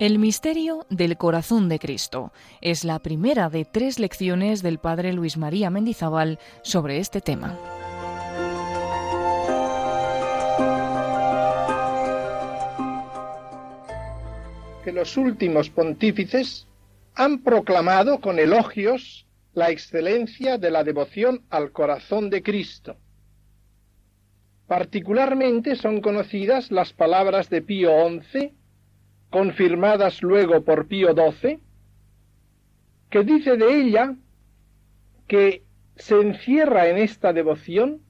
El misterio del corazón de Cristo es la primera de tres lecciones del Padre Luis María Mendizábal sobre este tema. Que los últimos pontífices han proclamado con elogios la excelencia de la devoción al corazón de Cristo. Particularmente son conocidas las palabras de Pío XI confirmadas luego por Pío XII, que dice de ella que se encierra en esta devoción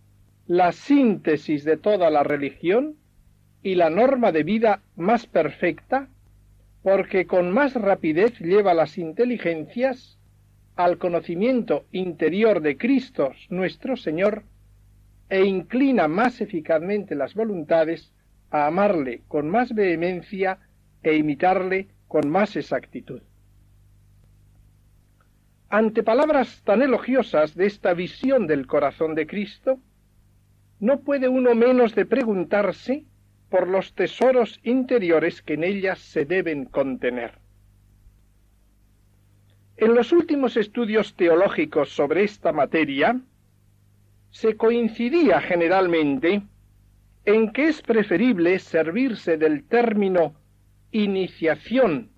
la síntesis de toda la religión y la norma de vida más perfecta, porque con más rapidez lleva las inteligencias al conocimiento interior de Cristo nuestro Señor e inclina más eficazmente las voluntades a amarle con más vehemencia e imitarle con más exactitud. Ante palabras tan elogiosas de esta visión del corazón de Cristo, no puede uno menos de preguntarse por los tesoros interiores que en ellas se deben contener. En los últimos estudios teológicos sobre esta materia, se coincidía generalmente en que es preferible servirse del término iniciación,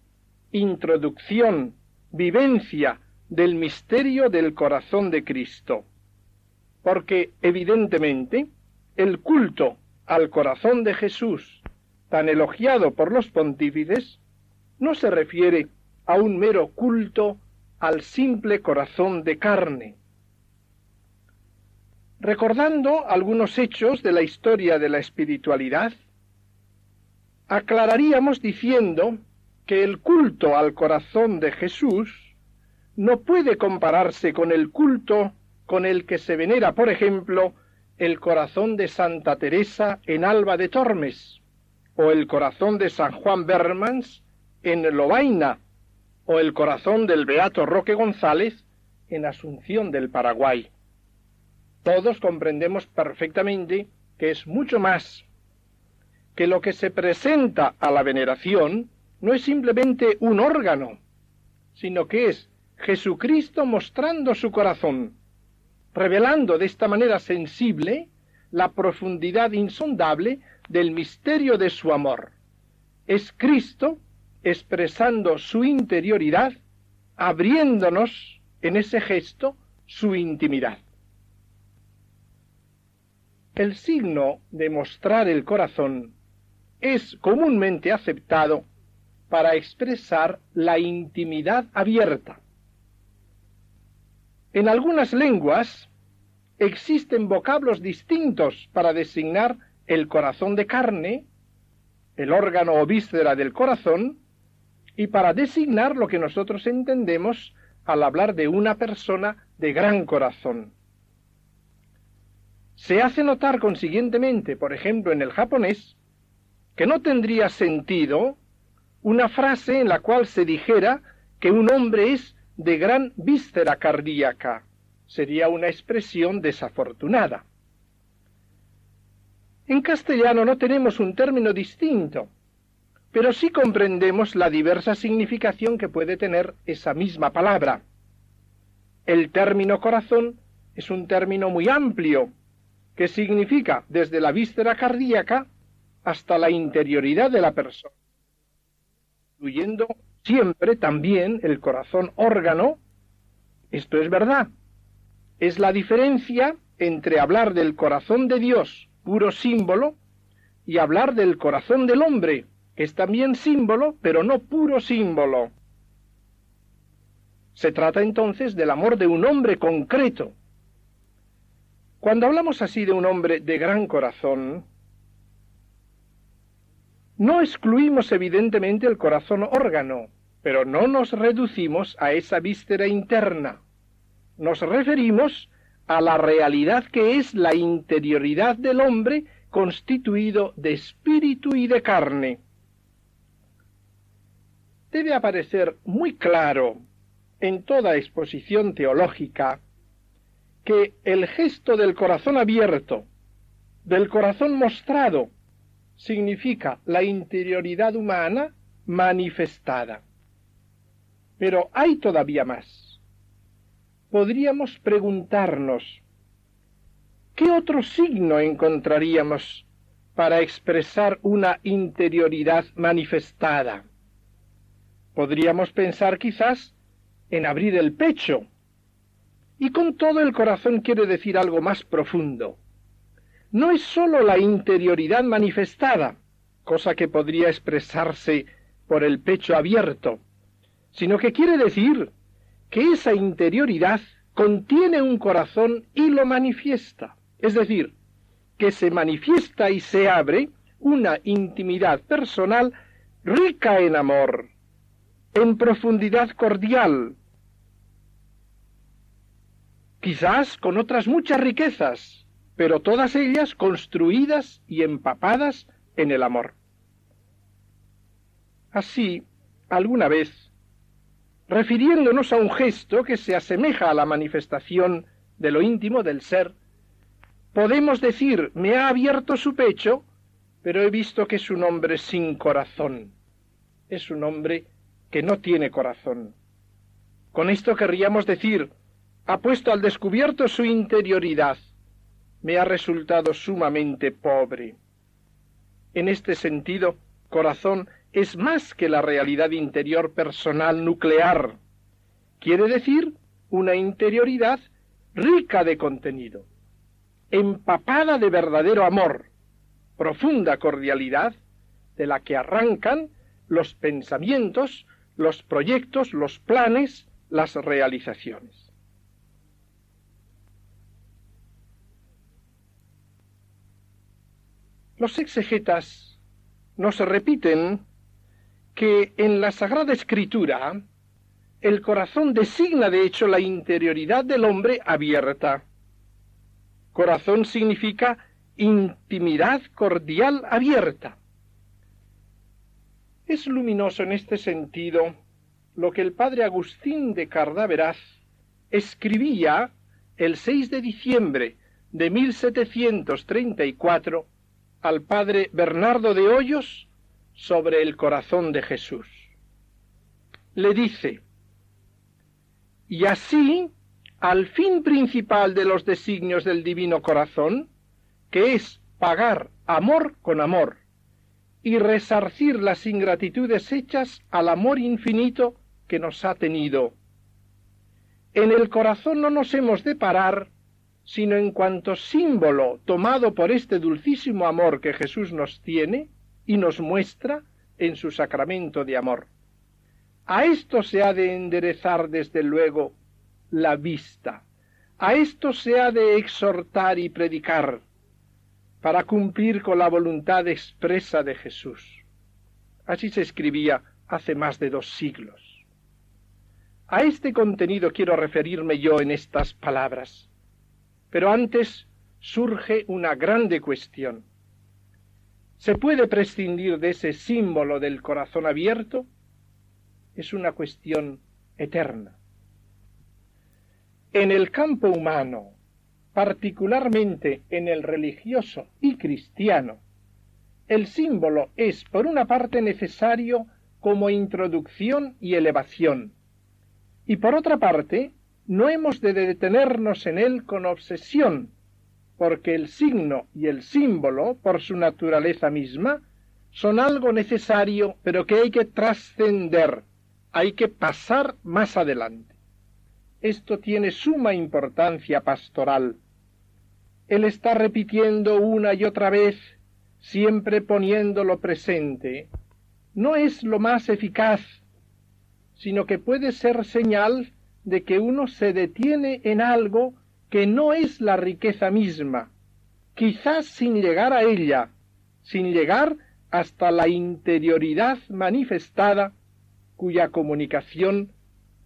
introducción, vivencia del misterio del corazón de Cristo. Porque evidentemente el culto al corazón de Jesús, tan elogiado por los pontífices, no se refiere a un mero culto al simple corazón de carne. Recordando algunos hechos de la historia de la espiritualidad, aclararíamos diciendo que el culto al corazón de Jesús no puede compararse con el culto con el que se venera, por ejemplo, el corazón de Santa Teresa en Alba de Tormes, o el corazón de San Juan Bermans en Lobaina, o el corazón del Beato Roque González en Asunción del Paraguay. Todos comprendemos perfectamente que es mucho más que lo que se presenta a la veneración no es simplemente un órgano, sino que es Jesucristo mostrando su corazón, revelando de esta manera sensible la profundidad insondable del misterio de su amor. Es Cristo expresando su interioridad, abriéndonos en ese gesto su intimidad. El signo de mostrar el corazón es comúnmente aceptado para expresar la intimidad abierta. En algunas lenguas existen vocablos distintos para designar el corazón de carne, el órgano o víscera del corazón, y para designar lo que nosotros entendemos al hablar de una persona de gran corazón. Se hace notar consiguientemente, por ejemplo, en el japonés, que no tendría sentido una frase en la cual se dijera que un hombre es de gran víscera cardíaca. Sería una expresión desafortunada. En castellano no tenemos un término distinto, pero sí comprendemos la diversa significación que puede tener esa misma palabra. El término corazón es un término muy amplio, que significa desde la víscera cardíaca hasta la interioridad de la persona, incluyendo siempre también el corazón órgano. Esto es verdad. Es la diferencia entre hablar del corazón de Dios, puro símbolo, y hablar del corazón del hombre, que es también símbolo, pero no puro símbolo. Se trata entonces del amor de un hombre concreto. Cuando hablamos así de un hombre de gran corazón, no excluimos evidentemente el corazón órgano, pero no nos reducimos a esa víscera interna. Nos referimos a la realidad que es la interioridad del hombre constituido de espíritu y de carne. Debe aparecer muy claro en toda exposición teológica que el gesto del corazón abierto del corazón mostrado significa la interioridad humana manifestada. Pero hay todavía más. Podríamos preguntarnos, ¿qué otro signo encontraríamos para expresar una interioridad manifestada? Podríamos pensar quizás en abrir el pecho. Y con todo el corazón quiere decir algo más profundo. No es sólo la interioridad manifestada, cosa que podría expresarse por el pecho abierto, sino que quiere decir que esa interioridad contiene un corazón y lo manifiesta. Es decir, que se manifiesta y se abre una intimidad personal rica en amor, en profundidad cordial, quizás con otras muchas riquezas, pero todas ellas construidas y empapadas en el amor. Así, alguna vez, refiriéndonos a un gesto que se asemeja a la manifestación de lo íntimo del ser, podemos decir, me ha abierto su pecho, pero he visto que es un hombre sin corazón, es un hombre que no tiene corazón. Con esto querríamos decir, ha puesto al descubierto su interioridad, me ha resultado sumamente pobre. En este sentido, corazón es más que la realidad interior personal nuclear. Quiere decir una interioridad rica de contenido, empapada de verdadero amor, profunda cordialidad, de la que arrancan los pensamientos, los proyectos, los planes, las realizaciones. Los exegetas nos repiten que en la Sagrada Escritura el corazón designa de hecho la interioridad del hombre abierta. Corazón significa intimidad cordial abierta. Es luminoso en este sentido lo que el padre Agustín de Cardaveraz escribía el 6 de diciembre de 1734 al padre Bernardo de Hoyos sobre el corazón de Jesús. Le dice, y así, al fin principal de los designios del divino corazón, que es pagar amor con amor, y resarcir las ingratitudes hechas al amor infinito que nos ha tenido. En el corazón no nos hemos de parar, sino en cuanto símbolo tomado por este dulcísimo amor que Jesús nos tiene y nos muestra en su sacramento de amor. A esto se ha de enderezar desde luego la vista, a esto se ha de exhortar y predicar, para cumplir con la voluntad expresa de Jesús. Así se escribía hace más de dos siglos. A este contenido quiero referirme yo en estas palabras. Pero antes surge una grande cuestión. ¿Se puede prescindir de ese símbolo del corazón abierto? Es una cuestión eterna. En el campo humano, particularmente en el religioso y cristiano, el símbolo es, por una parte, necesario como introducción y elevación, y por otra parte, no hemos de detenernos en él con obsesión, porque el signo y el símbolo, por su naturaleza misma, son algo necesario, pero que hay que trascender, hay que pasar más adelante. Esto tiene suma importancia pastoral. Él está repitiendo una y otra vez, siempre poniéndolo presente. No es lo más eficaz, sino que puede ser señal de que uno se detiene en algo que no es la riqueza misma, quizás sin llegar a ella, sin llegar hasta la interioridad manifestada cuya comunicación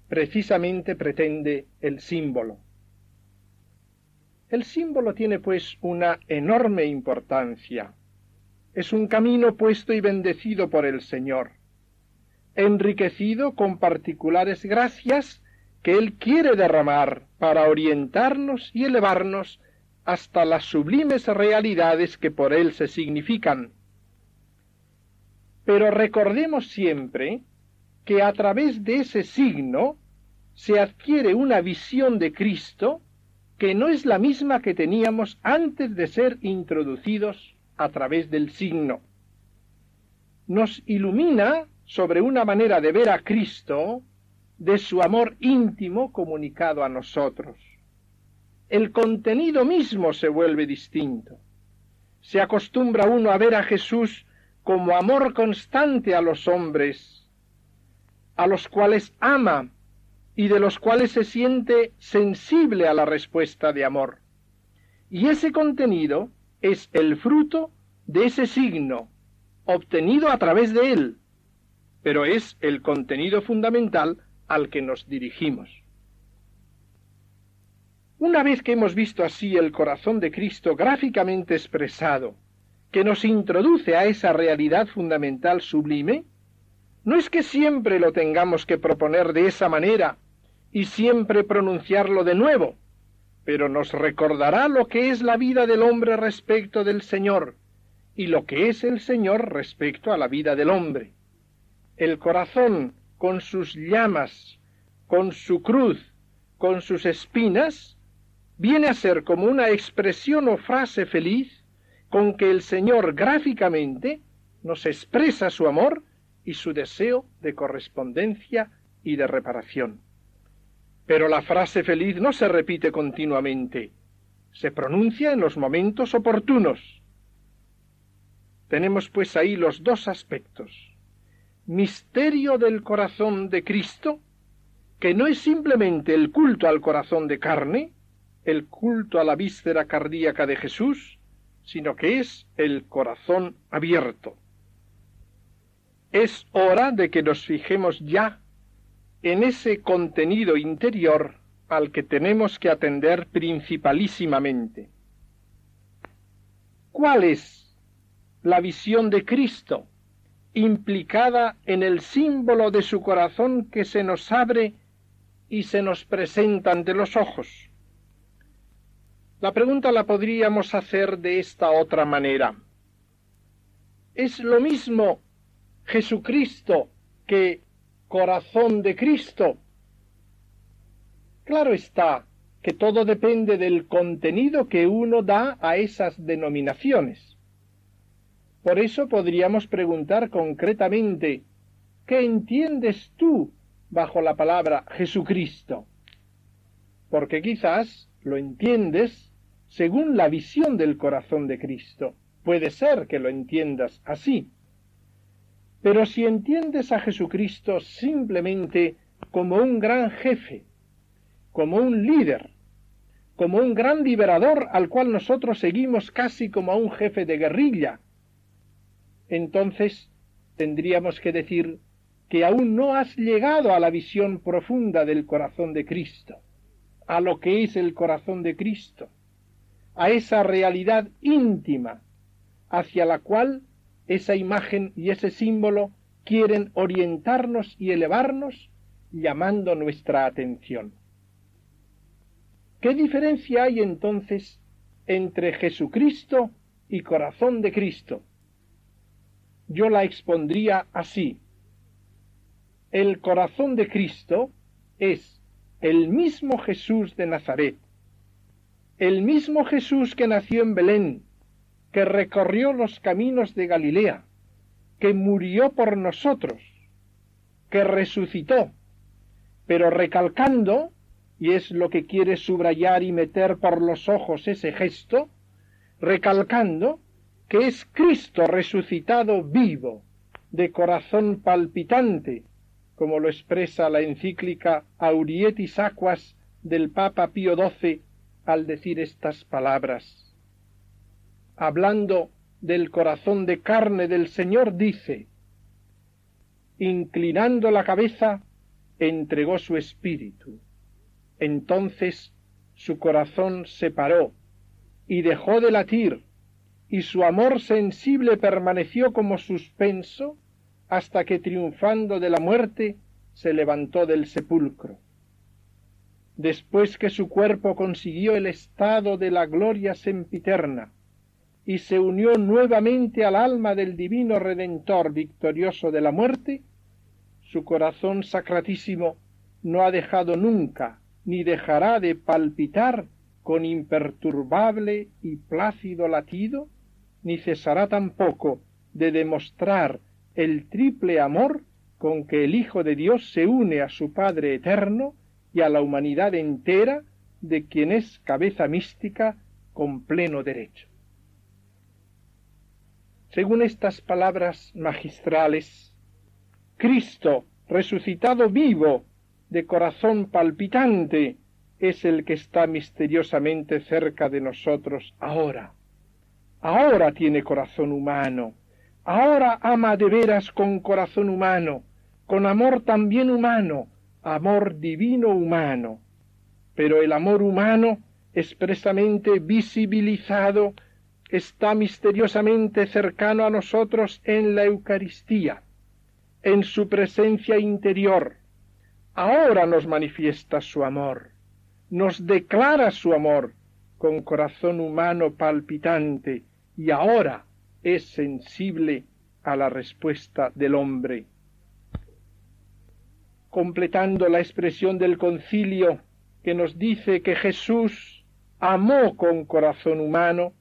precisamente pretende el símbolo. El símbolo tiene pues una enorme importancia. Es un camino puesto y bendecido por el Señor, enriquecido con particulares gracias que Él quiere derramar para orientarnos y elevarnos hasta las sublimes realidades que por él se significan. Pero recordemos siempre que a través de ese signo se adquiere una visión de Cristo que no es la misma que teníamos antes de ser introducidos a través del signo. Nos ilumina sobre una manera de ver a Cristo de su amor íntimo comunicado a nosotros. El contenido mismo se vuelve distinto. Se acostumbra uno a ver a Jesús como amor constante a los hombres, a los cuales ama y de los cuales se siente sensible a la respuesta de amor. Y ese contenido es el fruto de ese signo, obtenido a través de él, pero es el contenido fundamental al que nos dirigimos. Una vez que hemos visto así el corazón de Cristo gráficamente expresado, que nos introduce a esa realidad fundamental sublime, no es que siempre lo tengamos que proponer de esa manera y siempre pronunciarlo de nuevo, pero nos recordará lo que es la vida del hombre respecto del Señor y lo que es el Señor respecto a la vida del hombre. El corazón, con sus llamas, con su cruz, con sus espinas, viene a ser como una expresión o frase feliz con que el Señor gráficamente nos expresa su amor y su deseo de correspondencia y de reparación. Pero la frase feliz no se repite continuamente, se pronuncia en los momentos oportunos. Tenemos pues ahí los dos aspectos. Misterio del corazón de Cristo, que no es simplemente el culto al corazón de carne, el culto a la víscera cardíaca de Jesús, sino que es el corazón abierto. Es hora de que nos fijemos ya en ese contenido interior al que tenemos que atender principalísimamente. ¿Cuál es la visión de Cristo implicada en el símbolo de su corazón que se nos abre y se nos presenta ante los ojos? La pregunta la podríamos hacer de esta otra manera. ¿Es lo mismo Jesucristo que corazón de Cristo. Claro está que todo depende del contenido que uno da a esas denominaciones. Por eso podríamos preguntar concretamente, ¿qué entiendes tú bajo la palabra Jesucristo? Porque quizás lo entiendes según la visión del corazón de Cristo. Puede ser que lo entiendas así. Pero si entiendes a Jesucristo simplemente como un gran jefe, como un líder, como un gran liberador al cual nosotros seguimos casi como a un jefe de guerrilla, entonces tendríamos que decir que aún no has llegado a la visión profunda del corazón de Cristo, a lo que es el corazón de Cristo, a esa realidad íntima hacia la cual esa imagen y ese símbolo quieren orientarnos y elevarnos llamando nuestra atención. ¿Qué diferencia hay entonces entre Jesucristo y corazón de Cristo? Yo la expondría así. El corazón de Cristo es el mismo Jesús de Nazaret, el mismo Jesús que nació en Belén, que recorrió los caminos de Galilea, que murió por nosotros, que resucitó, pero recalcando, y es lo que quiere subrayar y meter por los ojos ese gesto, recalcando que es Cristo resucitado vivo, de corazón palpitante, como lo expresa la encíclica Aurietis Aquas del Papa Pío XII al decir estas palabras hablando del corazón de carne del Señor, dice, inclinando la cabeza, entregó su espíritu. Entonces su corazón se paró y dejó de latir, y su amor sensible permaneció como suspenso hasta que triunfando de la muerte se levantó del sepulcro. después que su cuerpo consiguió el estado de la gloria sempiterna y se unió nuevamente al alma del divino Redentor victorioso de la muerte, su corazón sacratísimo no ha dejado nunca ni dejará de palpitar con imperturbable y plácido latido, ni cesará tampoco de demostrar el triple amor con que el Hijo de Dios se une a su Padre eterno y a la humanidad entera de quien es cabeza mística con pleno derecho. Según estas palabras magistrales, Cristo, resucitado vivo, de corazón palpitante, es el que está misteriosamente cerca de nosotros ahora. Ahora tiene corazón humano, ahora ama de veras con corazón humano, con amor también humano, amor divino humano, pero el amor humano expresamente visibilizado está misteriosamente cercano a nosotros en la Eucaristía, en su presencia interior. Ahora nos manifiesta su amor, nos declara su amor con corazón humano palpitante y ahora es sensible a la respuesta del hombre completando la expresión del concilio que nos dice que Jesús amó con corazón humano,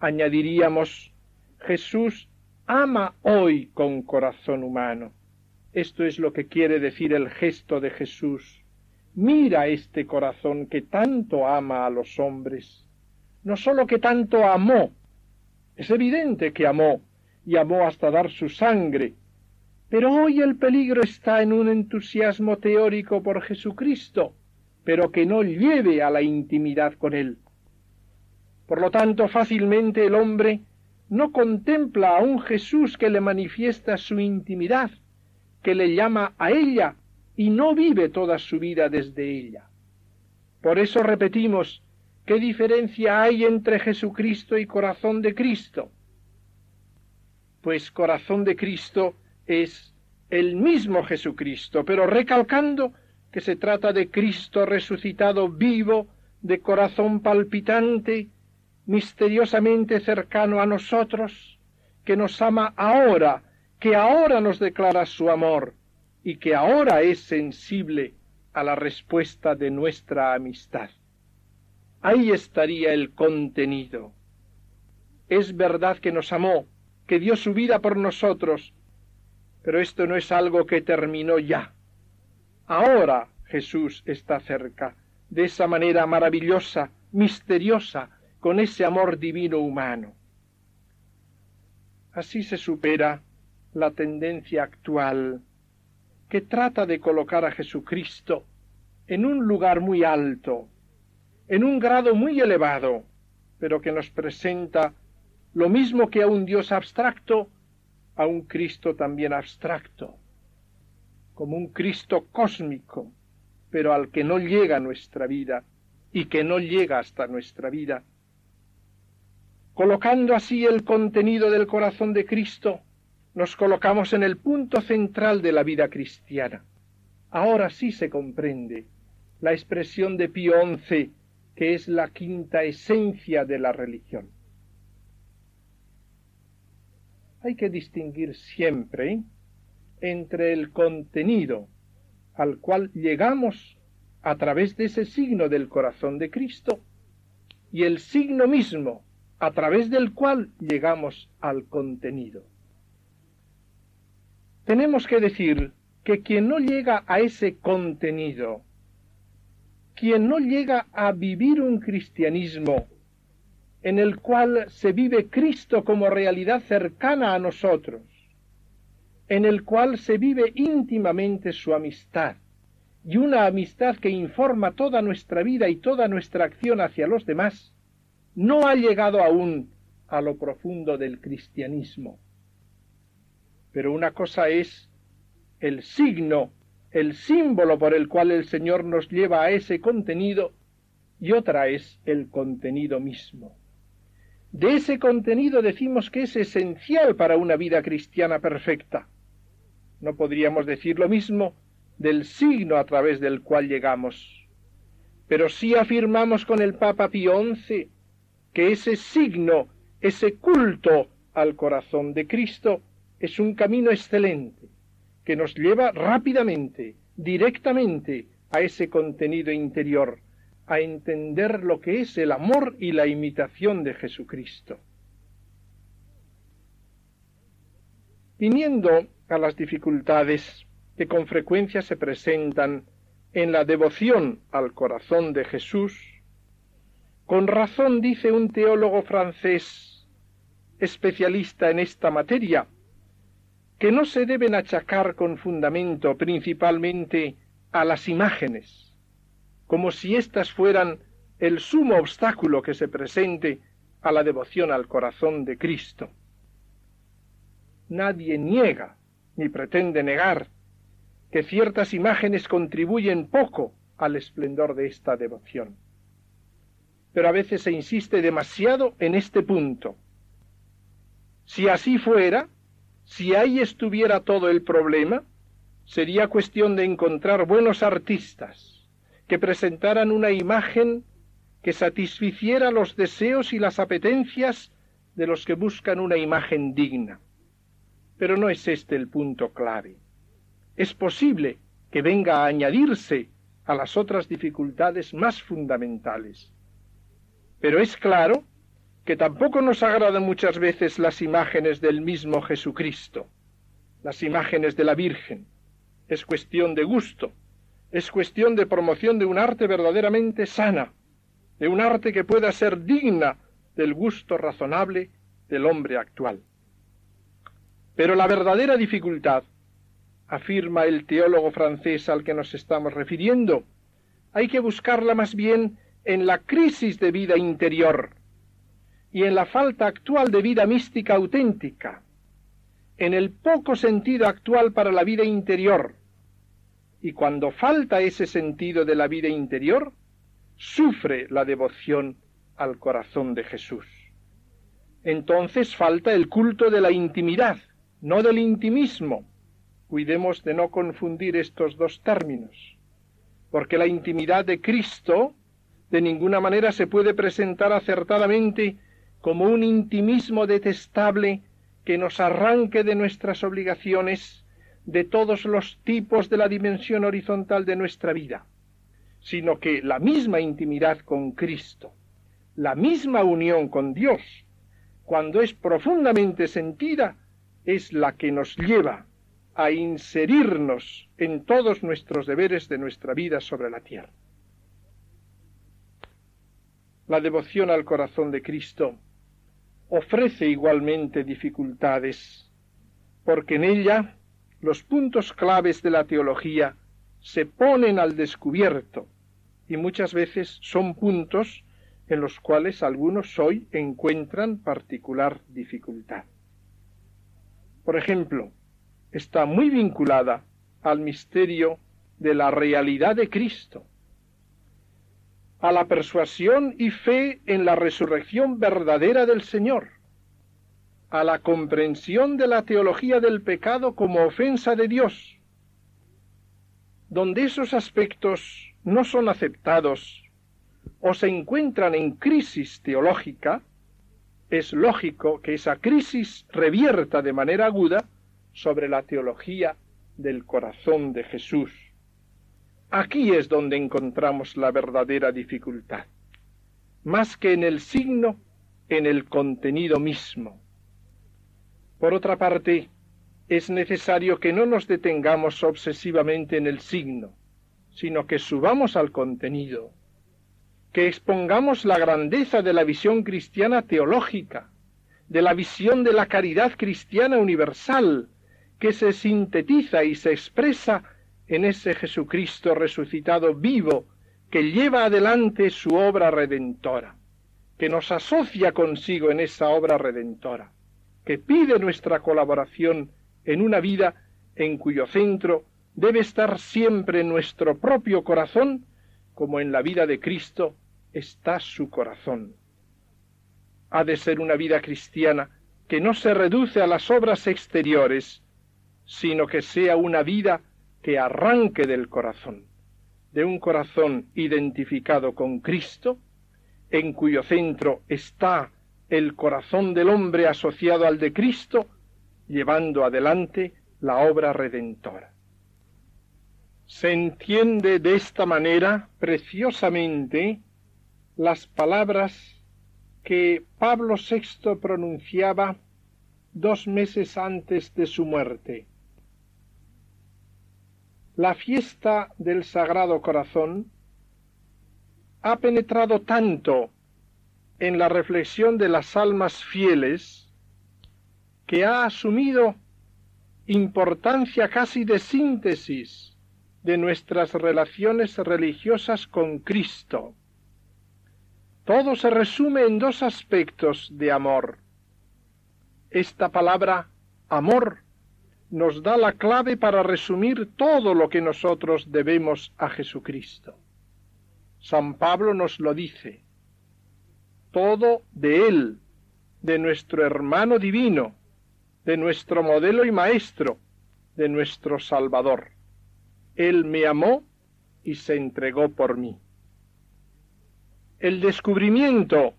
añadiríamos, Jesús ama hoy con corazón humano. Esto es lo que quiere decir el gesto de Jesús. Mira este corazón que tanto ama a los hombres. No sólo que tanto amó, es evidente que amó, y amó hasta dar su sangre, pero hoy el peligro está en un entusiasmo teórico por Jesucristo, pero que no lleve a la intimidad con Él. Por lo tanto, fácilmente el hombre no contempla a un Jesús que le manifiesta su intimidad, que le llama a ella y no vive toda su vida desde ella. Por eso repetimos, ¿qué diferencia hay entre Jesucristo y corazón de Cristo? Pues corazón de Cristo es el mismo Jesucristo, pero recalcando que se trata de Cristo resucitado vivo, de corazón palpitante, misteriosamente cercano a nosotros, que nos ama ahora, que ahora nos declara su amor y que ahora es sensible a la respuesta de nuestra amistad. Ahí estaría el contenido. Es verdad que nos amó, que dio su vida por nosotros, pero esto no es algo que terminó ya. Ahora Jesús está cerca, de esa manera maravillosa, misteriosa, con ese amor divino humano. Así se supera la tendencia actual que trata de colocar a Jesucristo en un lugar muy alto, en un grado muy elevado, pero que nos presenta lo mismo que a un Dios abstracto, a un Cristo también abstracto, como un Cristo cósmico, pero al que no llega nuestra vida y que no llega hasta nuestra vida. Colocando así el contenido del corazón de Cristo, nos colocamos en el punto central de la vida cristiana. Ahora sí se comprende la expresión de Pío XI, que es la quinta esencia de la religión hay que distinguir siempre entre el contenido al cual llegamos a través de ese signo del corazón de Cristo y el signo mismo a través del cual llegamos al contenido. Tenemos que decir que quien no llega a ese contenido, quien no llega a vivir un cristianismo en el cual se vive Cristo como realidad cercana a nosotros, en el cual se vive íntimamente su amistad, y una amistad que informa toda nuestra vida y toda nuestra acción hacia los demás, no ha llegado aún a lo profundo del cristianismo. Pero una cosa es el signo, el símbolo por el cual el Señor nos lleva a ese contenido, y otra es el contenido mismo. De ese contenido decimos que es esencial para una vida cristiana perfecta. No podríamos decir lo mismo del signo a través del cual llegamos. pero sí afirmamos con el Papa Pío XI que ese signo, ese culto al corazón de Cristo es un camino excelente que nos lleva rápidamente, directamente a ese contenido interior, a entender lo que es el amor y la imitación de Jesucristo. Viniendo a las dificultades que con frecuencia se presentan en la devoción al corazón de Jesús, con razón dice un teólogo francés especialista en esta materia, que no se deben achacar con fundamento principalmente a las imágenes, como si éstas fueran el sumo obstáculo que se presente a la devoción al corazón de Cristo. Nadie niega ni pretende negar que ciertas imágenes contribuyen poco al esplendor de esta devoción. Pero a veces se insiste demasiado en este punto. Si así fuera, si ahí estuviera todo el problema, sería cuestión de encontrar buenos artistas que presentaran una imagen que satisficiera los deseos y las apetencias de los que buscan una imagen digna. Pero no es este el punto clave es posible que venga a añadirse a las otras dificultades más fundamentales. Pero es claro que tampoco nos agradan muchas veces las imágenes del mismo Jesucristo, las imágenes de la Virgen. Es cuestión de gusto, es cuestión de promoción de un arte verdaderamente sana, de un arte que pueda ser digna del gusto razonable del hombre actual. Pero la verdadera dificultad afirma el teólogo francés al que nos estamos refiriendo. Hay que buscarla más bien en la crisis de vida interior y en la falta actual de vida mística auténtica, en el poco sentido actual para la vida interior. Y cuando falta ese sentido de la vida interior, sufre la devoción al corazón de Jesús. Entonces falta el culto de la intimidad, no del intimismo, Cuidemos de no confundir estos dos términos, porque la intimidad de Cristo de ninguna manera se puede presentar acertadamente como un intimismo detestable que nos arranque de nuestras obligaciones de todos los tipos de la dimensión horizontal de nuestra vida, sino que la misma intimidad con Cristo, la misma unión con Dios, cuando es profundamente sentida, es la que nos lleva a inserirnos en todos nuestros deberes de nuestra vida sobre la tierra. La devoción al corazón de Cristo ofrece igualmente dificultades, porque en ella los puntos claves de la teología se ponen al descubierto y muchas veces son puntos en los cuales algunos hoy encuentran particular dificultad. Por ejemplo, está muy vinculada al misterio de la realidad de Cristo, a la persuasión y fe en la resurrección verdadera del Señor, a la comprensión de la teología del pecado como ofensa de Dios, donde esos aspectos no son aceptados o se encuentran en crisis teológica, es lógico que esa crisis revierta de manera aguda sobre la teología del corazón de Jesús. Aquí es donde encontramos la verdadera dificultad, más que en el signo, en el contenido mismo. Por otra parte, es necesario que no nos detengamos obsesivamente en el signo, sino que subamos al contenido, que expongamos la grandeza de la visión cristiana teológica, de la visión de la caridad cristiana universal, que se sintetiza y se expresa en ese Jesucristo resucitado vivo que lleva adelante su obra redentora, que nos asocia consigo en esa obra redentora, que pide nuestra colaboración en una vida en cuyo centro debe estar siempre nuestro propio corazón, como en la vida de Cristo está su corazón. Ha de ser una vida cristiana que no se reduce a las obras exteriores, sino que sea una vida que arranque del corazón, de un corazón identificado con Cristo, en cuyo centro está el corazón del hombre asociado al de Cristo, llevando adelante la obra redentora. Se entiende de esta manera preciosamente las palabras que Pablo VI pronunciaba dos meses antes de su muerte. La fiesta del Sagrado Corazón ha penetrado tanto en la reflexión de las almas fieles que ha asumido importancia casi de síntesis de nuestras relaciones religiosas con Cristo. Todo se resume en dos aspectos de amor. Esta palabra amor nos da la clave para resumir todo lo que nosotros debemos a Jesucristo. San Pablo nos lo dice, todo de Él, de nuestro hermano divino, de nuestro modelo y maestro, de nuestro Salvador. Él me amó y se entregó por mí. El descubrimiento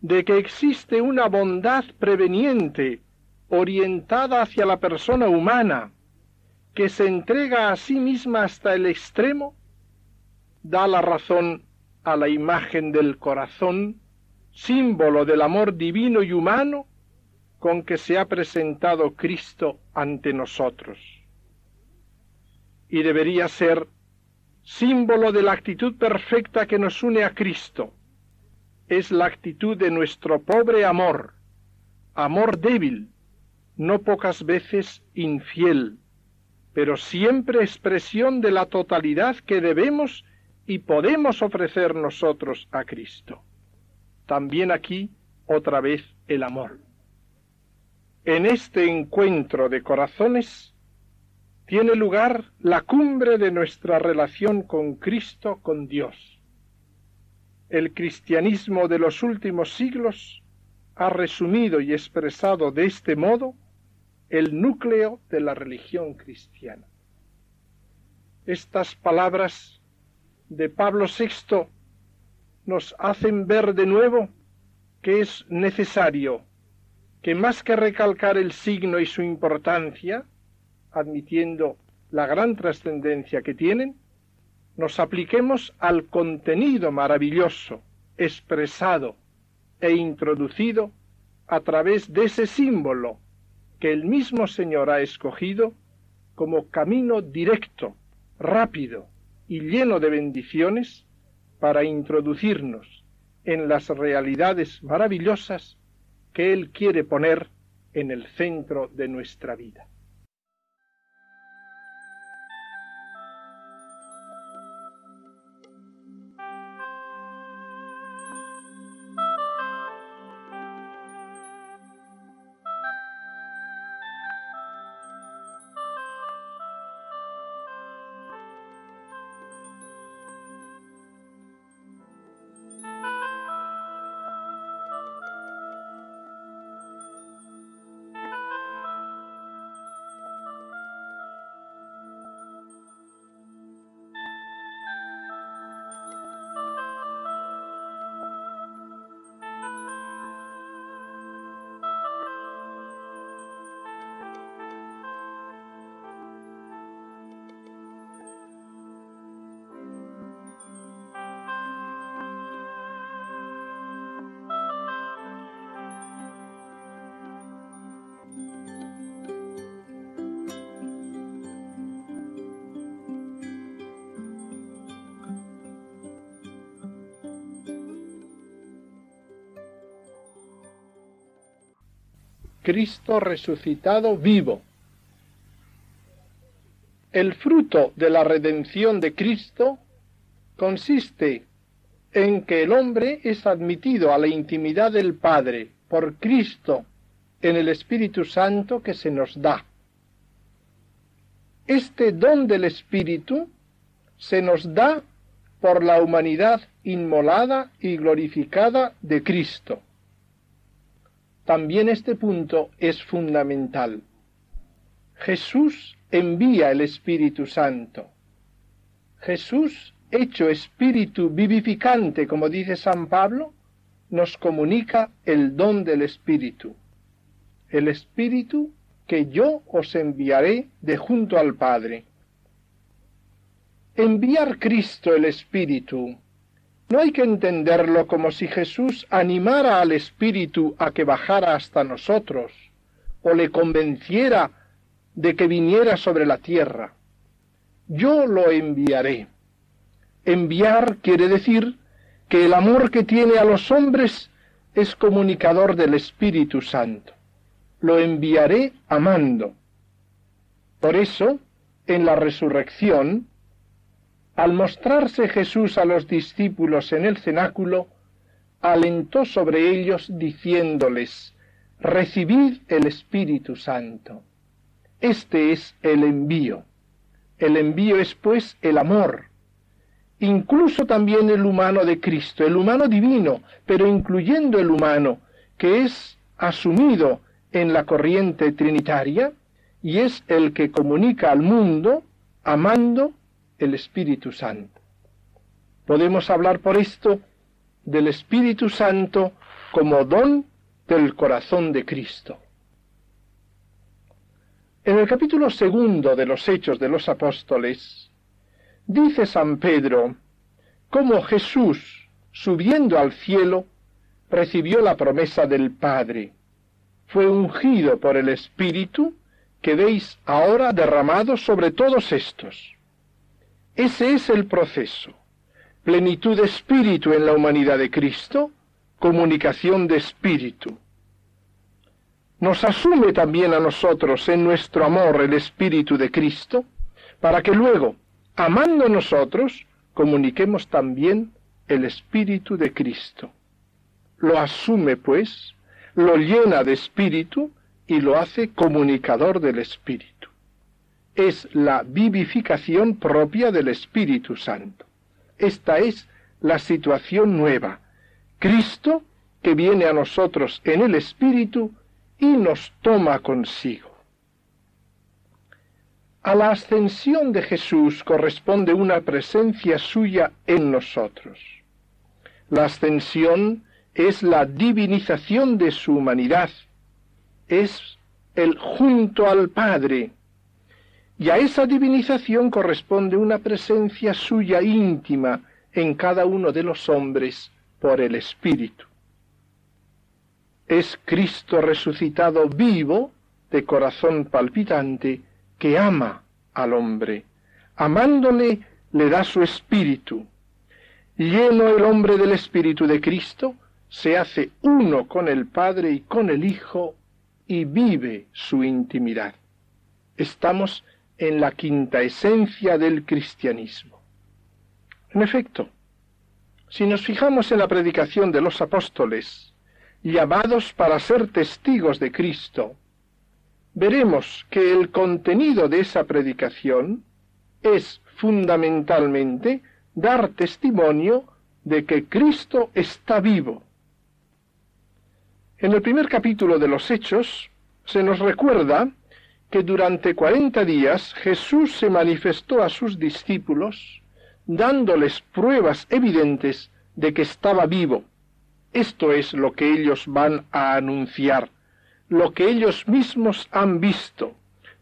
de que existe una bondad preveniente orientada hacia la persona humana, que se entrega a sí misma hasta el extremo, da la razón a la imagen del corazón, símbolo del amor divino y humano con que se ha presentado Cristo ante nosotros. Y debería ser símbolo de la actitud perfecta que nos une a Cristo. Es la actitud de nuestro pobre amor, amor débil, no pocas veces infiel, pero siempre expresión de la totalidad que debemos y podemos ofrecer nosotros a Cristo. También aquí otra vez el amor. En este encuentro de corazones tiene lugar la cumbre de nuestra relación con Cristo, con Dios. El cristianismo de los últimos siglos ha resumido y expresado de este modo el núcleo de la religión cristiana. Estas palabras de Pablo VI nos hacen ver de nuevo que es necesario que más que recalcar el signo y su importancia, admitiendo la gran trascendencia que tienen, nos apliquemos al contenido maravilloso, expresado e introducido a través de ese símbolo que el mismo Señor ha escogido como camino directo, rápido y lleno de bendiciones para introducirnos en las realidades maravillosas que Él quiere poner en el centro de nuestra vida. Cristo resucitado vivo. El fruto de la redención de Cristo consiste en que el hombre es admitido a la intimidad del Padre por Cristo en el Espíritu Santo que se nos da. Este don del Espíritu se nos da por la humanidad inmolada y glorificada de Cristo. También este punto es fundamental. Jesús envía el Espíritu Santo. Jesús hecho espíritu vivificante, como dice San Pablo, nos comunica el don del Espíritu. El Espíritu que yo os enviaré de junto al Padre. Enviar Cristo el Espíritu. No hay que entenderlo como si Jesús animara al Espíritu a que bajara hasta nosotros, o le convenciera de que viniera sobre la tierra. Yo lo enviaré. Enviar quiere decir que el amor que tiene a los hombres es comunicador del Espíritu Santo. Lo enviaré amando. Por eso, en la resurrección, al mostrarse Jesús a los discípulos en el cenáculo, alentó sobre ellos diciéndoles, Recibid el Espíritu Santo. Este es el envío. El envío es pues el amor, incluso también el humano de Cristo, el humano divino, pero incluyendo el humano, que es asumido en la corriente trinitaria y es el que comunica al mundo amando el Espíritu Santo. Podemos hablar por esto del Espíritu Santo como don del corazón de Cristo. En el capítulo segundo de los Hechos de los Apóstoles, dice San Pedro cómo Jesús, subiendo al cielo, recibió la promesa del Padre. Fue ungido por el Espíritu que veis ahora derramado sobre todos estos. Ese es el proceso. Plenitud de espíritu en la humanidad de Cristo, comunicación de espíritu. Nos asume también a nosotros en nuestro amor el espíritu de Cristo, para que luego, amando nosotros, comuniquemos también el espíritu de Cristo. Lo asume, pues, lo llena de espíritu y lo hace comunicador del espíritu es la vivificación propia del Espíritu Santo. Esta es la situación nueva. Cristo que viene a nosotros en el Espíritu y nos toma consigo. A la ascensión de Jesús corresponde una presencia suya en nosotros. La ascensión es la divinización de su humanidad, es el junto al Padre, y a esa divinización corresponde una presencia suya íntima en cada uno de los hombres por el Espíritu. Es Cristo resucitado vivo, de corazón palpitante, que ama al hombre. Amándole le da su espíritu. Lleno el hombre del espíritu de Cristo, se hace uno con el Padre y con el Hijo y vive su intimidad. Estamos en la quinta esencia del cristianismo. En efecto, si nos fijamos en la predicación de los apóstoles, llamados para ser testigos de Cristo, veremos que el contenido de esa predicación es fundamentalmente dar testimonio de que Cristo está vivo. En el primer capítulo de los Hechos se nos recuerda que durante cuarenta días Jesús se manifestó a sus discípulos, dándoles pruebas evidentes de que estaba vivo. Esto es lo que ellos van a anunciar, lo que ellos mismos han visto,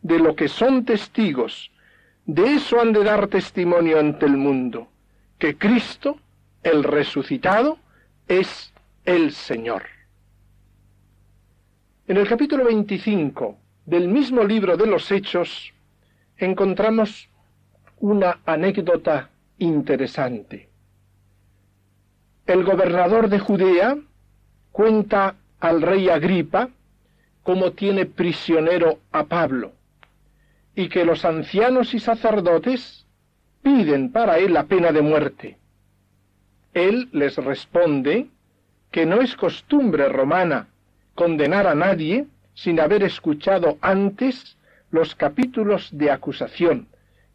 de lo que son testigos. De eso han de dar testimonio ante el mundo, que Cristo, el resucitado, es el Señor. En el capítulo 25 del mismo libro de los Hechos encontramos una anécdota interesante. El gobernador de Judea cuenta al rey Agripa cómo tiene prisionero a Pablo y que los ancianos y sacerdotes piden para él la pena de muerte. Él les responde que no es costumbre romana condenar a nadie sin haber escuchado antes los capítulos de acusación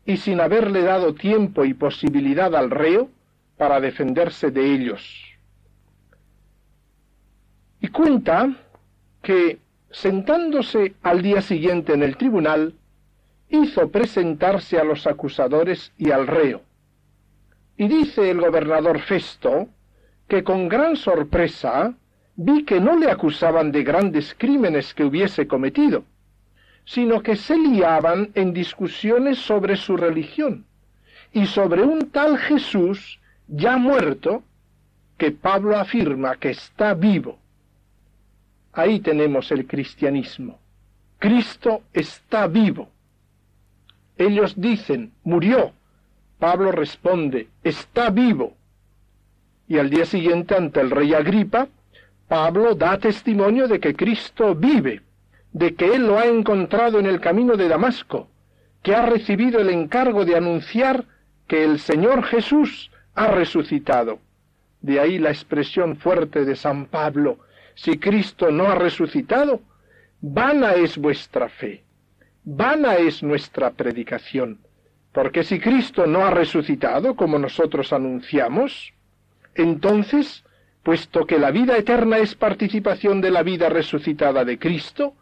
y sin haberle dado tiempo y posibilidad al reo para defenderse de ellos. Y cuenta que, sentándose al día siguiente en el tribunal, hizo presentarse a los acusadores y al reo, Y dice el gobernador Festo que con gran sorpresa vi que no le acusaban de grandes crímenes que hubiese cometido, sino que se liaban en discusiones sobre su religión y sobre un tal Jesús ya muerto que Pablo afirma que está vivo. Ahí tenemos el cristianismo. Cristo está vivo. Ellos dicen, murió. Pablo responde, está vivo. Y al día siguiente, ante el rey Agripa, Pablo da testimonio de que Cristo vive, de que él lo ha encontrado en el camino de Damasco, que ha recibido el encargo de anunciar que el Señor Jesús ha resucitado. De ahí la expresión fuerte de San Pablo, si Cristo no ha resucitado, vana es vuestra fe, vana es nuestra predicación, porque si Cristo no ha resucitado, como nosotros anunciamos, entonces, puesto que la vida eterna es participación de la vida resucitada de Cristo,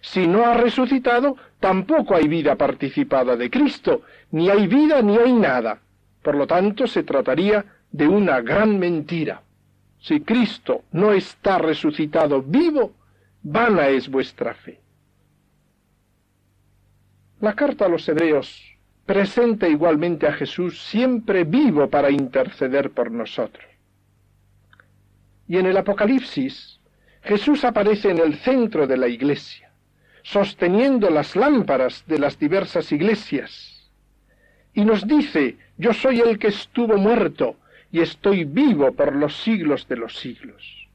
si no ha resucitado, tampoco hay vida participada de Cristo, ni hay vida ni hay nada. Por lo tanto, se trataría de una gran mentira. Si Cristo no está resucitado vivo, vana es vuestra fe. La carta a los hebreos presenta igualmente a Jesús siempre vivo para interceder por nosotros. Y en el Apocalipsis, Jesús aparece en el centro de la iglesia, sosteniendo las lámparas de las diversas iglesias, y nos dice, yo soy el que estuvo muerto, y estoy vivo por los siglos de los siglos.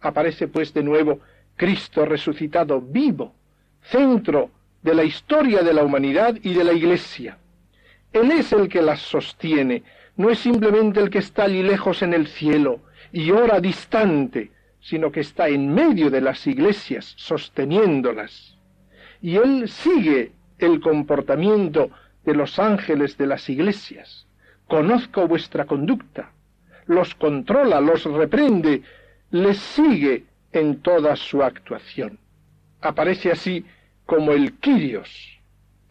Aparece pues de nuevo Cristo resucitado vivo, centro de la historia de la humanidad y de la Iglesia. Él es el que las sostiene, no es simplemente el que está allí lejos en el cielo y ora distante, sino que está en medio de las iglesias, sosteniéndolas. Y Él sigue el comportamiento de los ángeles de las iglesias conozco vuestra conducta, los controla, los reprende, les sigue en toda su actuación. Aparece así como el Kyrios,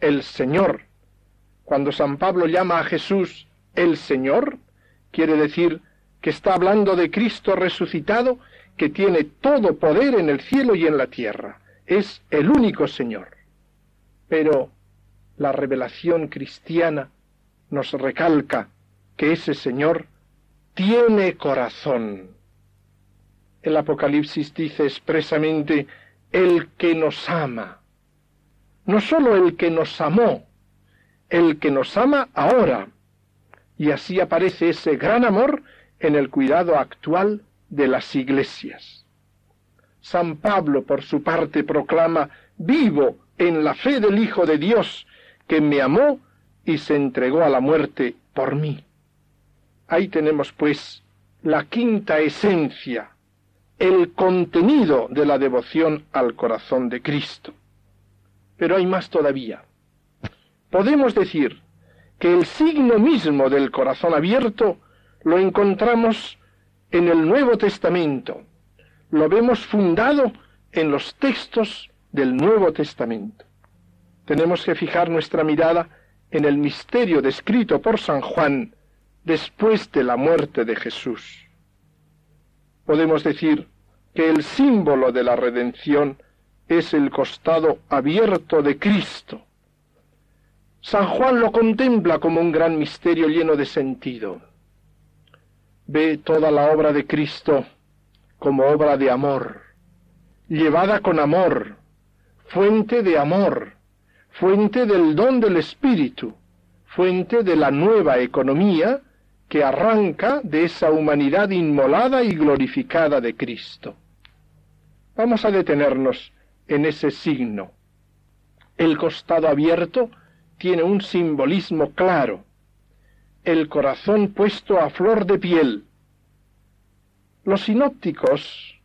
el Señor. Cuando San Pablo llama a Jesús el Señor, quiere decir que está hablando de Cristo resucitado, que tiene todo poder en el cielo y en la tierra. Es el único Señor. Pero la revelación cristiana nos recalca que ese Señor tiene corazón. El Apocalipsis dice expresamente el que nos ama. No sólo el que nos amó, el que nos ama ahora. Y así aparece ese gran amor en el cuidado actual de las iglesias. San Pablo, por su parte, proclama, vivo en la fe del Hijo de Dios, que me amó y se entregó a la muerte por mí. Ahí tenemos pues la quinta esencia, el contenido de la devoción al corazón de Cristo. Pero hay más todavía. Podemos decir que el signo mismo del corazón abierto lo encontramos en el Nuevo Testamento. Lo vemos fundado en los textos del Nuevo Testamento. Tenemos que fijar nuestra mirada en el misterio descrito por San Juan después de la muerte de Jesús. Podemos decir que el símbolo de la redención es el costado abierto de Cristo. San Juan lo contempla como un gran misterio lleno de sentido. Ve toda la obra de Cristo como obra de amor, llevada con amor, fuente de amor, fuente del don del Espíritu, fuente de la nueva economía que arranca de esa humanidad inmolada y glorificada de Cristo. Vamos a detenernos en ese signo. El costado abierto tiene un simbolismo claro, el corazón puesto a flor de piel. Los sinópticos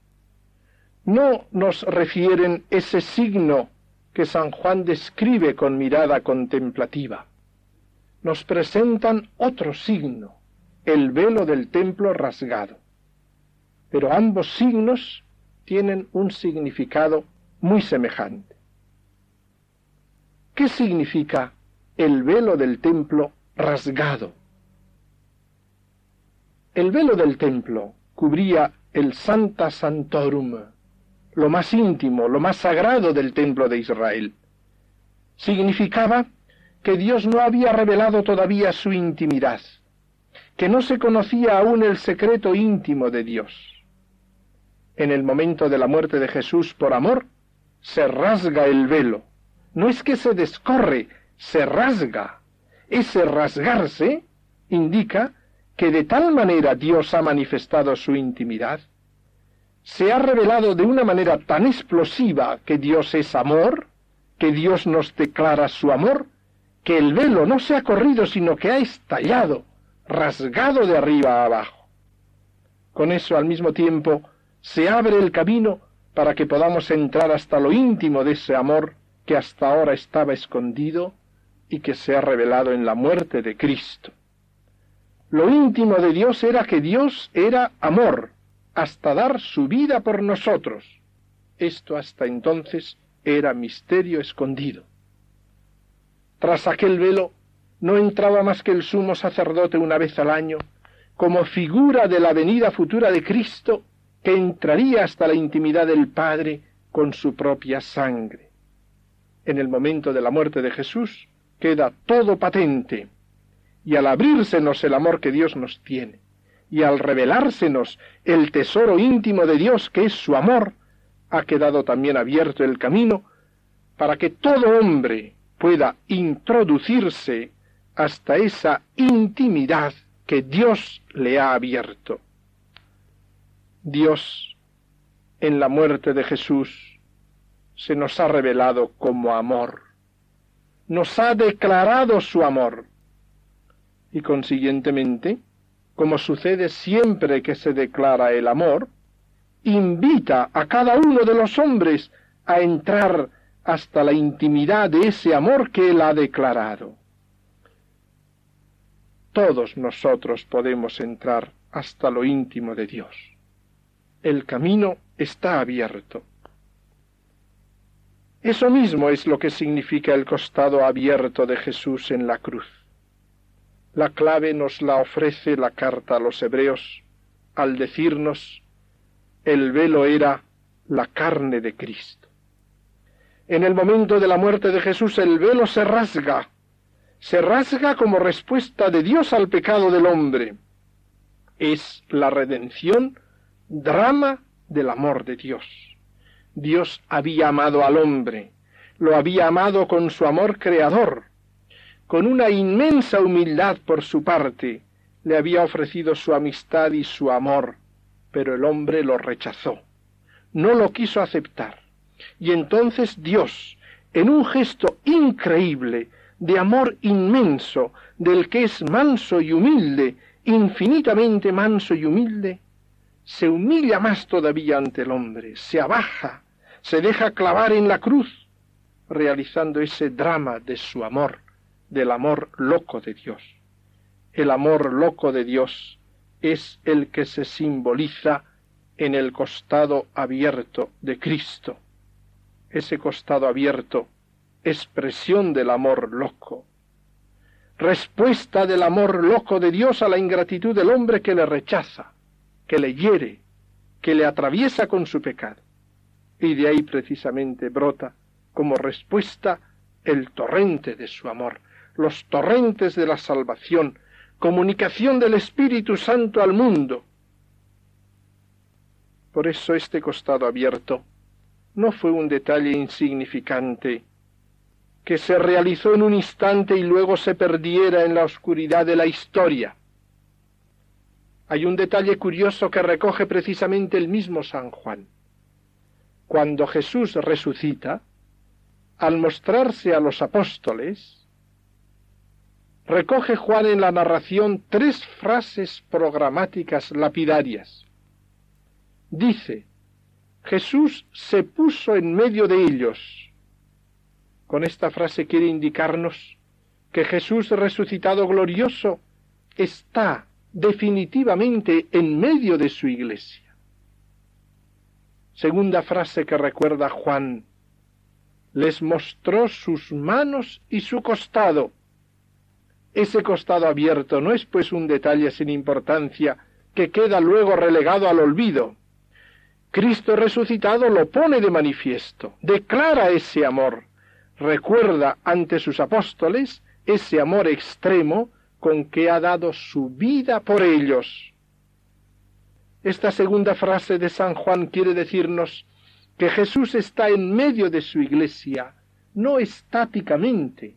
no nos refieren ese signo que San Juan describe con mirada contemplativa. Nos presentan otro signo, el velo del templo rasgado. Pero ambos signos tienen un significado muy semejante. ¿Qué significa el velo del templo rasgado? El velo del templo cubría el Santa Santorum, lo más íntimo, lo más sagrado del templo de Israel. Significaba que Dios no había revelado todavía su intimidad, que no se conocía aún el secreto íntimo de Dios. En el momento de la muerte de Jesús por amor, se rasga el velo. No es que se descorre, se rasga. Ese rasgarse indica que de tal manera Dios ha manifestado su intimidad, se ha revelado de una manera tan explosiva que Dios es amor, que Dios nos declara su amor, que el velo no se ha corrido, sino que ha estallado, rasgado de arriba a abajo. Con eso al mismo tiempo se abre el camino para que podamos entrar hasta lo íntimo de ese amor que hasta ahora estaba escondido y que se ha revelado en la muerte de Cristo. Lo íntimo de Dios era que Dios era amor, hasta dar su vida por nosotros. Esto hasta entonces era misterio escondido. Tras aquel velo no entraba más que el sumo sacerdote una vez al año, como figura de la venida futura de Cristo, que entraría hasta la intimidad del Padre con su propia sangre. En el momento de la muerte de Jesús queda todo patente, y al abrírsenos el amor que Dios nos tiene, y al revelársenos el tesoro íntimo de Dios que es su amor, ha quedado también abierto el camino para que todo hombre pueda introducirse hasta esa intimidad que Dios le ha abierto. Dios, en la muerte de Jesús, se nos ha revelado como amor, nos ha declarado su amor, y consiguientemente, como sucede siempre que se declara el amor, invita a cada uno de los hombres a entrar hasta la intimidad de ese amor que él ha declarado. Todos nosotros podemos entrar hasta lo íntimo de Dios. El camino está abierto. Eso mismo es lo que significa el costado abierto de Jesús en la cruz. La clave nos la ofrece la carta a los hebreos al decirnos el velo era la carne de Cristo. En el momento de la muerte de Jesús el velo se rasga, se rasga como respuesta de Dios al pecado del hombre. Es la redención, drama del amor de Dios. Dios había amado al hombre, lo había amado con su amor creador, con una inmensa humildad por su parte, le había ofrecido su amistad y su amor, pero el hombre lo rechazó, no lo quiso aceptar. Y entonces Dios, en un gesto increíble, de amor inmenso, del que es manso y humilde, infinitamente manso y humilde, se humilla más todavía ante el hombre, se abaja, se deja clavar en la cruz, realizando ese drama de su amor del amor loco de Dios. El amor loco de Dios es el que se simboliza en el costado abierto de Cristo. Ese costado abierto, expresión del amor loco, respuesta del amor loco de Dios a la ingratitud del hombre que le rechaza, que le hiere, que le atraviesa con su pecado. Y de ahí precisamente brota como respuesta el torrente de su amor, los torrentes de la salvación, comunicación del Espíritu Santo al mundo. Por eso este costado abierto no fue un detalle insignificante que se realizó en un instante y luego se perdiera en la oscuridad de la historia. Hay un detalle curioso que recoge precisamente el mismo San Juan. Cuando Jesús resucita, al mostrarse a los apóstoles, recoge Juan en la narración tres frases programáticas lapidarias. Dice, Jesús se puso en medio de ellos. Con esta frase quiere indicarnos que Jesús resucitado glorioso está definitivamente en medio de su iglesia. Segunda frase que recuerda Juan, les mostró sus manos y su costado ese costado abierto no es pues un detalle sin importancia que queda luego relegado al olvido. Cristo resucitado lo pone de manifiesto, declara ese amor, recuerda ante sus apóstoles ese amor extremo con que ha dado su vida por ellos. Esta segunda frase de San Juan quiere decirnos que Jesús está en medio de su iglesia, no estáticamente,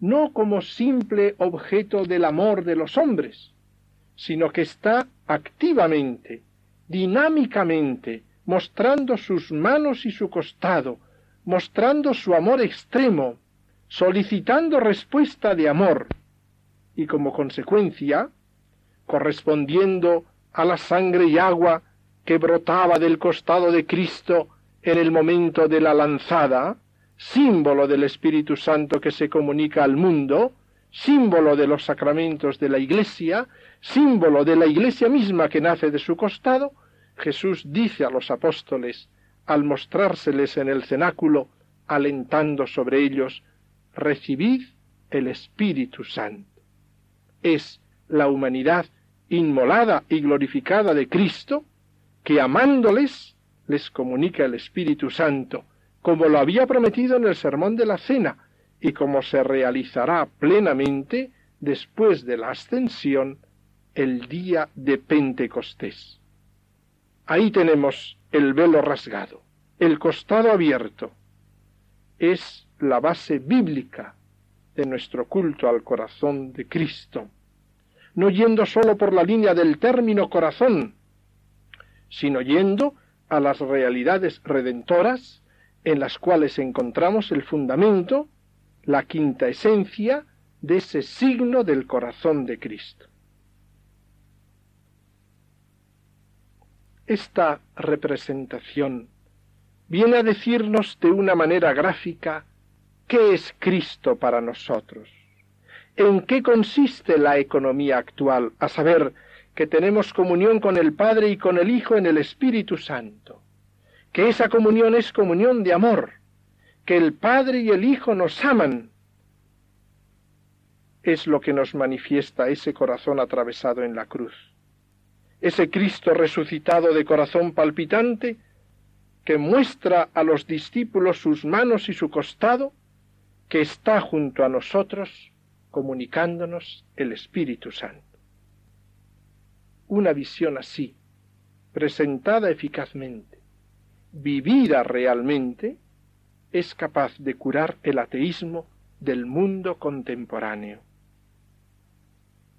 no como simple objeto del amor de los hombres, sino que está activamente, dinámicamente, mostrando sus manos y su costado, mostrando su amor extremo, solicitando respuesta de amor, y como consecuencia, correspondiendo a la sangre y agua que brotaba del costado de Cristo en el momento de la lanzada, símbolo del Espíritu Santo que se comunica al mundo, símbolo de los sacramentos de la Iglesia, símbolo de la Iglesia misma que nace de su costado, Jesús dice a los apóstoles, al mostrárseles en el cenáculo, alentando sobre ellos, recibid el Espíritu Santo. Es la humanidad inmolada y glorificada de Cristo, que amándoles les comunica el Espíritu Santo, como lo había prometido en el Sermón de la Cena, y como se realizará plenamente después de la ascensión el día de Pentecostés. Ahí tenemos el velo rasgado, el costado abierto. Es la base bíblica de nuestro culto al corazón de Cristo, no yendo sólo por la línea del término corazón, sino yendo a las realidades redentoras en las cuales encontramos el fundamento, la quinta esencia de ese signo del corazón de Cristo. Esta representación viene a decirnos de una manera gráfica qué es Cristo para nosotros, en qué consiste la economía actual, a saber, que tenemos comunión con el Padre y con el Hijo en el Espíritu Santo, que esa comunión es comunión de amor, que el Padre y el Hijo nos aman, es lo que nos manifiesta ese corazón atravesado en la cruz ese Cristo resucitado de corazón palpitante, que muestra a los discípulos sus manos y su costado, que está junto a nosotros comunicándonos el Espíritu Santo. Una visión así, presentada eficazmente, vivida realmente, es capaz de curar el ateísmo del mundo contemporáneo.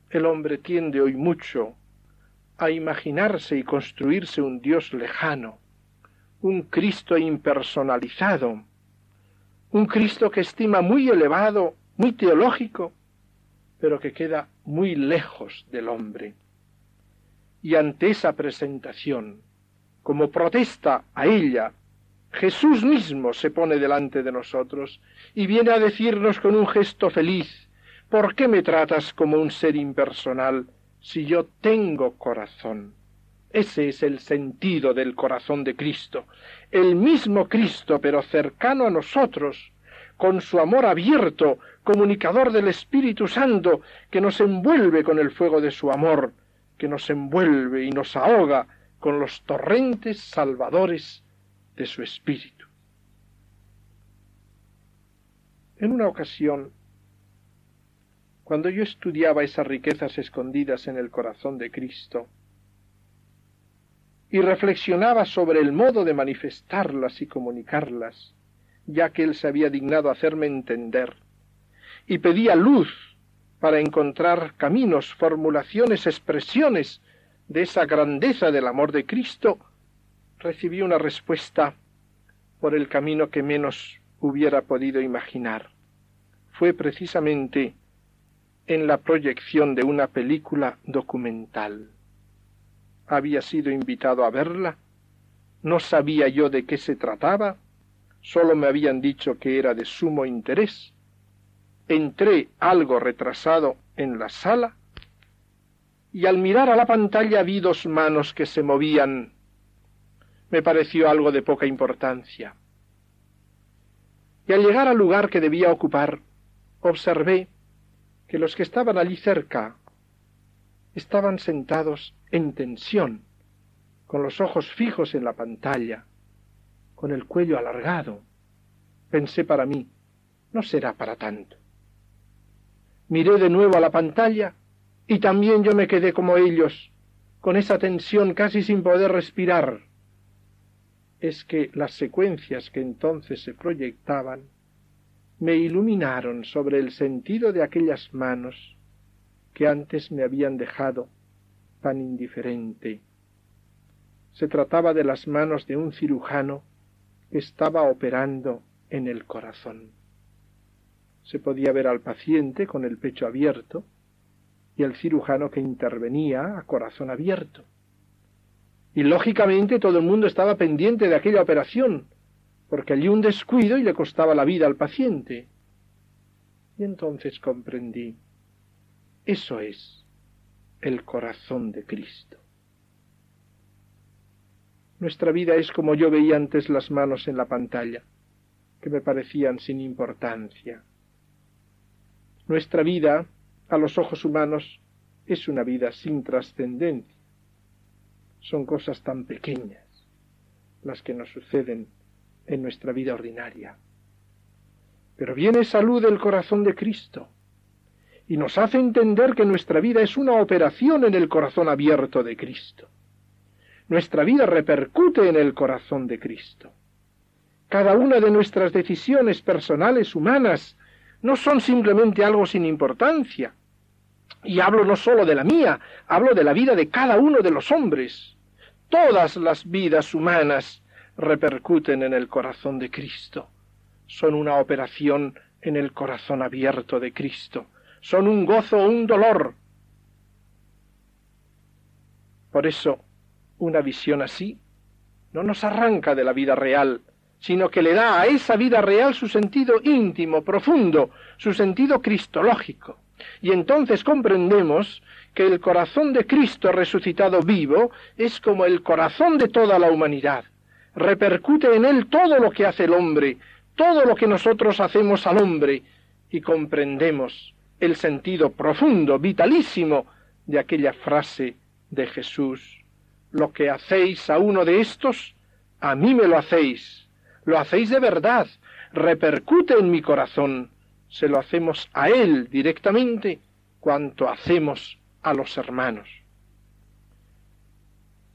El hombre tiende hoy mucho a imaginarse y construirse un Dios lejano, un Cristo impersonalizado, un Cristo que estima muy elevado, muy teológico, pero que queda muy lejos del hombre. Y ante esa presentación, como protesta a ella, Jesús mismo se pone delante de nosotros y viene a decirnos con un gesto feliz, ¿por qué me tratas como un ser impersonal si yo tengo corazón. Ese es el sentido del corazón de Cristo. El mismo Cristo, pero cercano a nosotros, con su amor abierto, comunicador del Espíritu Santo, que nos envuelve con el fuego de su amor, que nos envuelve y nos ahoga con los torrentes salvadores de su Espíritu. En una ocasión cuando yo estudiaba esas riquezas escondidas en el corazón de Cristo y reflexionaba sobre el modo de manifestarlas y comunicarlas, ya que Él se había dignado hacerme entender, y pedía luz para encontrar caminos, formulaciones, expresiones de esa grandeza del amor de Cristo, recibí una respuesta por el camino que menos hubiera podido imaginar. Fue precisamente en la proyección de una película documental. Había sido invitado a verla, no sabía yo de qué se trataba, solo me habían dicho que era de sumo interés. Entré algo retrasado en la sala y al mirar a la pantalla vi dos manos que se movían. Me pareció algo de poca importancia. Y al llegar al lugar que debía ocupar, observé que los que estaban allí cerca estaban sentados en tensión, con los ojos fijos en la pantalla, con el cuello alargado. Pensé para mí, no será para tanto. Miré de nuevo a la pantalla y también yo me quedé como ellos, con esa tensión casi sin poder respirar. Es que las secuencias que entonces se proyectaban me iluminaron sobre el sentido de aquellas manos que antes me habían dejado tan indiferente. Se trataba de las manos de un cirujano que estaba operando en el corazón. Se podía ver al paciente con el pecho abierto y el cirujano que intervenía a corazón abierto. Y lógicamente todo el mundo estaba pendiente de aquella operación, porque allí un descuido y le costaba la vida al paciente. Y entonces comprendí, eso es el corazón de Cristo. Nuestra vida es como yo veía antes las manos en la pantalla, que me parecían sin importancia. Nuestra vida, a los ojos humanos, es una vida sin trascendencia. Son cosas tan pequeñas las que nos suceden en nuestra vida ordinaria. Pero viene salud del corazón de Cristo y nos hace entender que nuestra vida es una operación en el corazón abierto de Cristo. Nuestra vida repercute en el corazón de Cristo. Cada una de nuestras decisiones personales humanas no son simplemente algo sin importancia. Y hablo no solo de la mía, hablo de la vida de cada uno de los hombres. Todas las vidas humanas repercuten en el corazón de Cristo. Son una operación en el corazón abierto de Cristo. Son un gozo o un dolor. Por eso, una visión así no nos arranca de la vida real, sino que le da a esa vida real su sentido íntimo, profundo, su sentido cristológico. Y entonces comprendemos que el corazón de Cristo resucitado vivo es como el corazón de toda la humanidad repercute en él todo lo que hace el hombre, todo lo que nosotros hacemos al hombre, y comprendemos el sentido profundo, vitalísimo de aquella frase de Jesús. Lo que hacéis a uno de estos, a mí me lo hacéis. Lo hacéis de verdad, repercute en mi corazón. Se lo hacemos a Él directamente cuanto hacemos a los hermanos.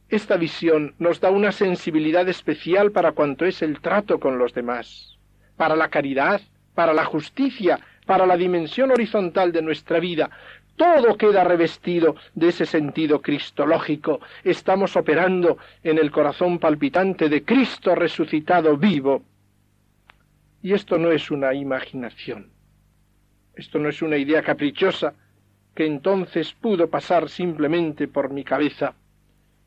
Esta visión nos da una sensibilidad especial para cuanto es el trato con los demás, para la caridad, para la justicia, para la dimensión horizontal de nuestra vida. Todo queda revestido de ese sentido cristológico. Estamos operando en el corazón palpitante de Cristo resucitado vivo. Y esto no es una imaginación. Esto no es una idea caprichosa que entonces pudo pasar simplemente por mi cabeza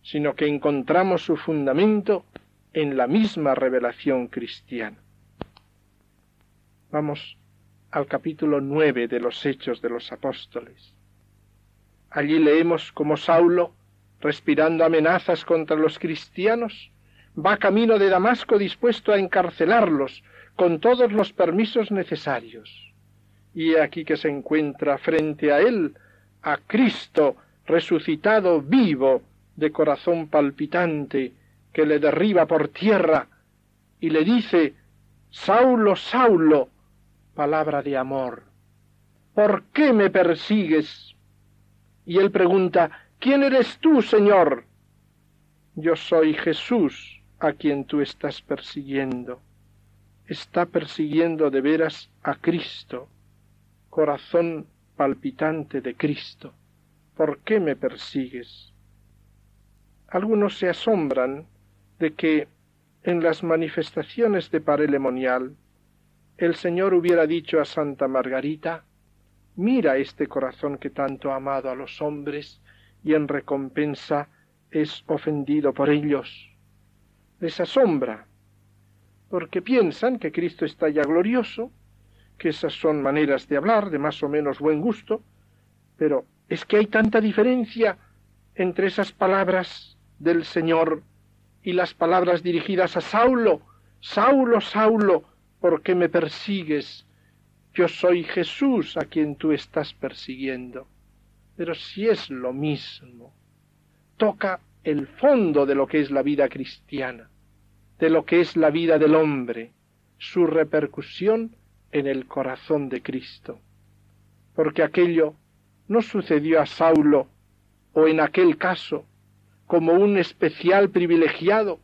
sino que encontramos su fundamento en la misma revelación cristiana. Vamos al capítulo nueve de los Hechos de los Apóstoles. Allí leemos cómo Saulo, respirando amenazas contra los cristianos, va camino de Damasco dispuesto a encarcelarlos con todos los permisos necesarios. Y aquí que se encuentra frente a él a Cristo resucitado vivo de corazón palpitante que le derriba por tierra y le dice, Saulo, Saulo, palabra de amor, ¿por qué me persigues? Y él pregunta, ¿quién eres tú, Señor? Yo soy Jesús a quien tú estás persiguiendo. Está persiguiendo de veras a Cristo, corazón palpitante de Cristo. ¿Por qué me persigues? algunos se asombran de que en las manifestaciones de parelemonial el Señor hubiera dicho a Santa Margarita Mira este corazón que tanto ha amado a los hombres y en recompensa es ofendido por ellos. Les asombra, porque piensan que Cristo está ya glorioso, que esas son maneras de hablar de más o menos buen gusto, pero es que hay tanta diferencia entre esas palabras del Señor y las palabras dirigidas a Saulo, Saulo, Saulo, ¿por qué me persigues? Yo soy Jesús a quien tú estás persiguiendo. pero si es lo mismo, toca el fondo de lo que es la vida cristiana, de lo que es la vida del hombre, su repercusión en el corazón de Cristo. Porque aquello no sucedió a Saulo o en aquel caso como un especial privilegiado,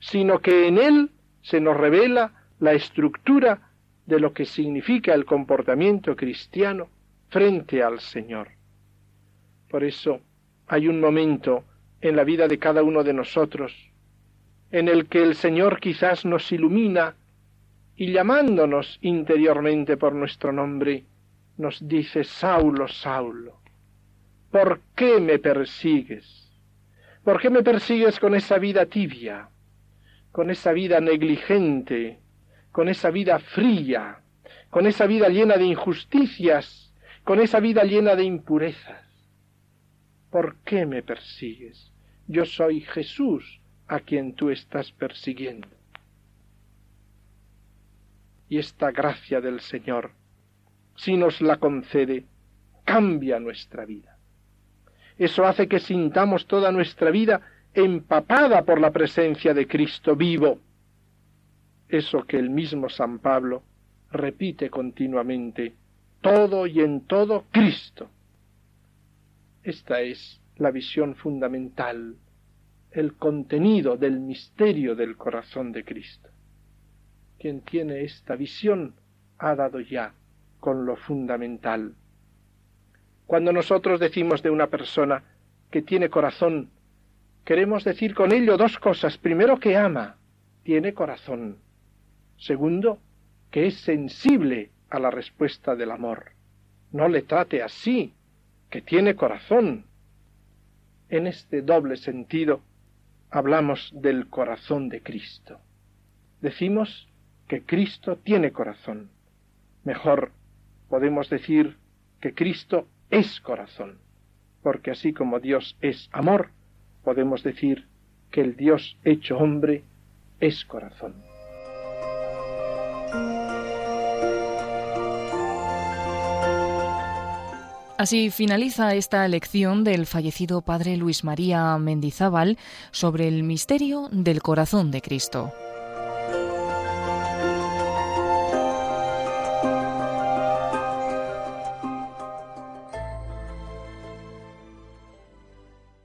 sino que en él se nos revela la estructura de lo que significa el comportamiento cristiano frente al Señor. Por eso hay un momento en la vida de cada uno de nosotros en el que el Señor quizás nos ilumina y llamándonos interiormente por nuestro nombre, nos dice, Saulo, Saulo, ¿por qué me persigues? ¿Por qué me persigues con esa vida tibia, con esa vida negligente, con esa vida fría, con esa vida llena de injusticias, con esa vida llena de impurezas? ¿Por qué me persigues? Yo soy Jesús a quien tú estás persiguiendo. Y esta gracia del Señor, si nos la concede, cambia nuestra vida. Eso hace que sintamos toda nuestra vida empapada por la presencia de Cristo vivo. Eso que el mismo San Pablo repite continuamente, todo y en todo Cristo. Esta es la visión fundamental, el contenido del misterio del corazón de Cristo. Quien tiene esta visión ha dado ya con lo fundamental. Cuando nosotros decimos de una persona que tiene corazón, queremos decir con ello dos cosas. Primero, que ama, tiene corazón. Segundo, que es sensible a la respuesta del amor. No le trate así, que tiene corazón. En este doble sentido hablamos del corazón de Cristo. Decimos que Cristo tiene corazón. Mejor podemos decir que Cristo es corazón, porque así como Dios es amor, podemos decir que el Dios hecho hombre es corazón. Así finaliza esta lección del fallecido padre Luis María Mendizábal sobre el misterio del corazón de Cristo.